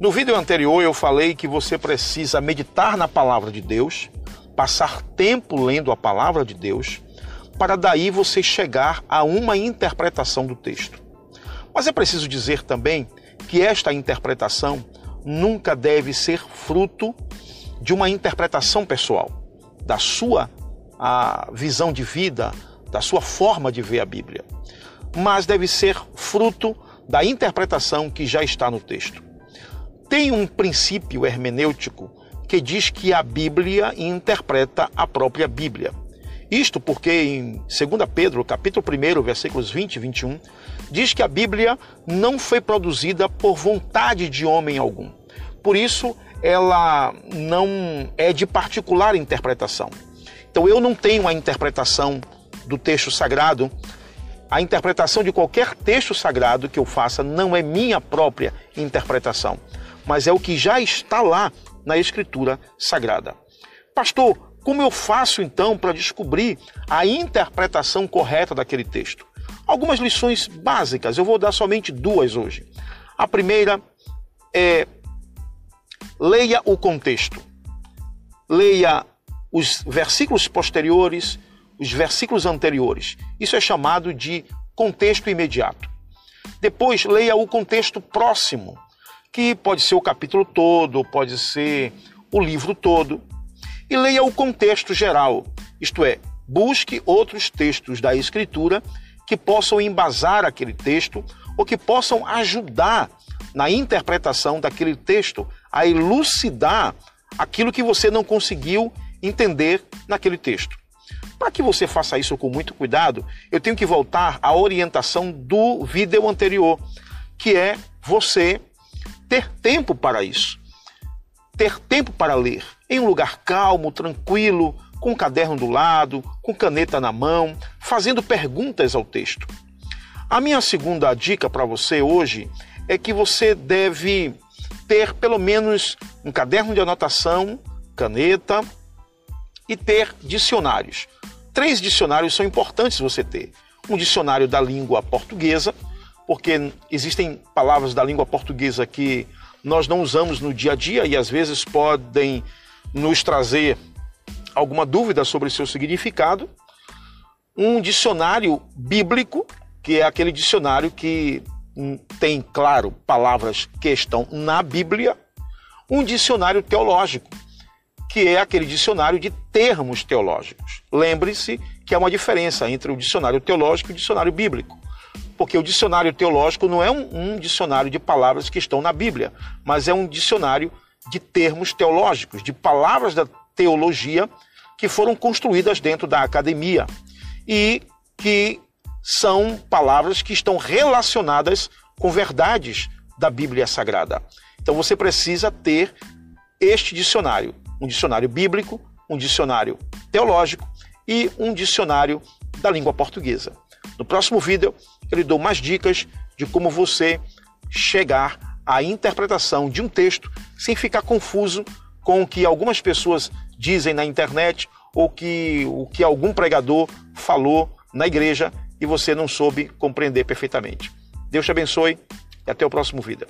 No vídeo anterior eu falei que você precisa meditar na palavra de Deus, passar tempo lendo a palavra de Deus, para daí você chegar a uma interpretação do texto. Mas é preciso dizer também que esta interpretação nunca deve ser fruto de uma interpretação pessoal, da sua visão de vida, da sua forma de ver a Bíblia, mas deve ser fruto da interpretação que já está no texto. Tem um princípio hermenêutico que diz que a Bíblia interpreta a própria Bíblia. Isto porque em 2 Pedro, capítulo 1, versículos 20 e 21, diz que a Bíblia não foi produzida por vontade de homem algum. Por isso, ela não é de particular interpretação. Então eu não tenho a interpretação do texto sagrado. A interpretação de qualquer texto sagrado que eu faça não é minha própria interpretação mas é o que já está lá na Escritura Sagrada. Pastor, como eu faço então para descobrir a interpretação correta daquele texto? Algumas lições básicas, eu vou dar somente duas hoje. A primeira é leia o contexto. Leia os versículos posteriores, os versículos anteriores. Isso é chamado de contexto imediato. Depois, leia o contexto próximo que pode ser o capítulo todo, pode ser o livro todo, e leia o contexto geral, isto é, busque outros textos da Escritura que possam embasar aquele texto ou que possam ajudar na interpretação daquele texto a elucidar aquilo que você não conseguiu entender naquele texto. Para que você faça isso com muito cuidado, eu tenho que voltar à orientação do vídeo anterior, que é você ter tempo para isso. Ter tempo para ler em um lugar calmo, tranquilo, com um caderno do lado, com caneta na mão, fazendo perguntas ao texto. A minha segunda dica para você hoje é que você deve ter pelo menos um caderno de anotação, caneta e ter dicionários. Três dicionários são importantes você ter. Um dicionário da língua portuguesa, porque existem palavras da língua portuguesa que nós não usamos no dia a dia e às vezes podem nos trazer alguma dúvida sobre seu significado. Um dicionário bíblico, que é aquele dicionário que tem, claro, palavras que estão na Bíblia. Um dicionário teológico, que é aquele dicionário de termos teológicos. Lembre-se que há uma diferença entre o dicionário teológico e o dicionário bíblico porque o dicionário teológico não é um, um, dicionário de palavras que estão na Bíblia, mas é um dicionário de termos teológicos, de palavras da teologia que foram construídas dentro da academia e que são palavras que estão relacionadas com verdades da Bíblia Sagrada. Então você precisa ter este dicionário, um dicionário bíblico, um dicionário teológico e um dicionário da língua portuguesa. No próximo vídeo, eu lhe dou mais dicas de como você chegar à interpretação de um texto sem ficar confuso com o que algumas pessoas dizem na internet ou que o que algum pregador falou na igreja e você não soube compreender perfeitamente. Deus te abençoe e até o próximo vídeo.